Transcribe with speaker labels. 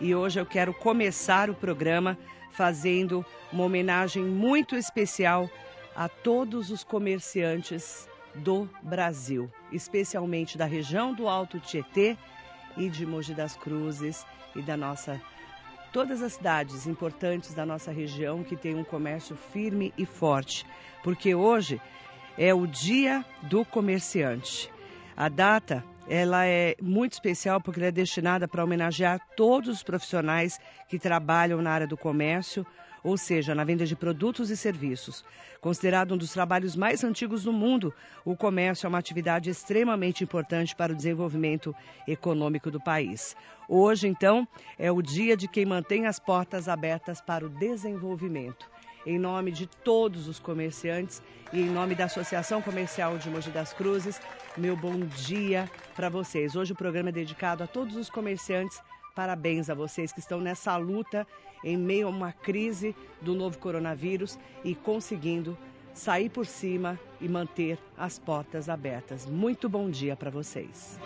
Speaker 1: e hoje eu quero começar o programa fazendo uma homenagem muito especial a todos os comerciantes do Brasil, especialmente da região do Alto Tietê e de Mogi das Cruzes e da nossa todas as cidades importantes da nossa região que tem um comércio firme e forte, porque hoje é o Dia do Comerciante. A data ela é muito especial porque ela é destinada para homenagear todos os profissionais que trabalham na área do comércio, ou seja, na venda de produtos e serviços. Considerado um dos trabalhos mais antigos do mundo, o comércio é uma atividade extremamente importante para o desenvolvimento econômico do país. Hoje, então, é o dia de quem mantém as portas abertas para o desenvolvimento em nome de todos os comerciantes e em nome da Associação Comercial de Mogi das Cruzes, meu bom dia para vocês. Hoje o programa é dedicado a todos os comerciantes. Parabéns a vocês que estão nessa luta em meio a uma crise do novo coronavírus e conseguindo sair por cima e manter as portas abertas. Muito bom dia para vocês.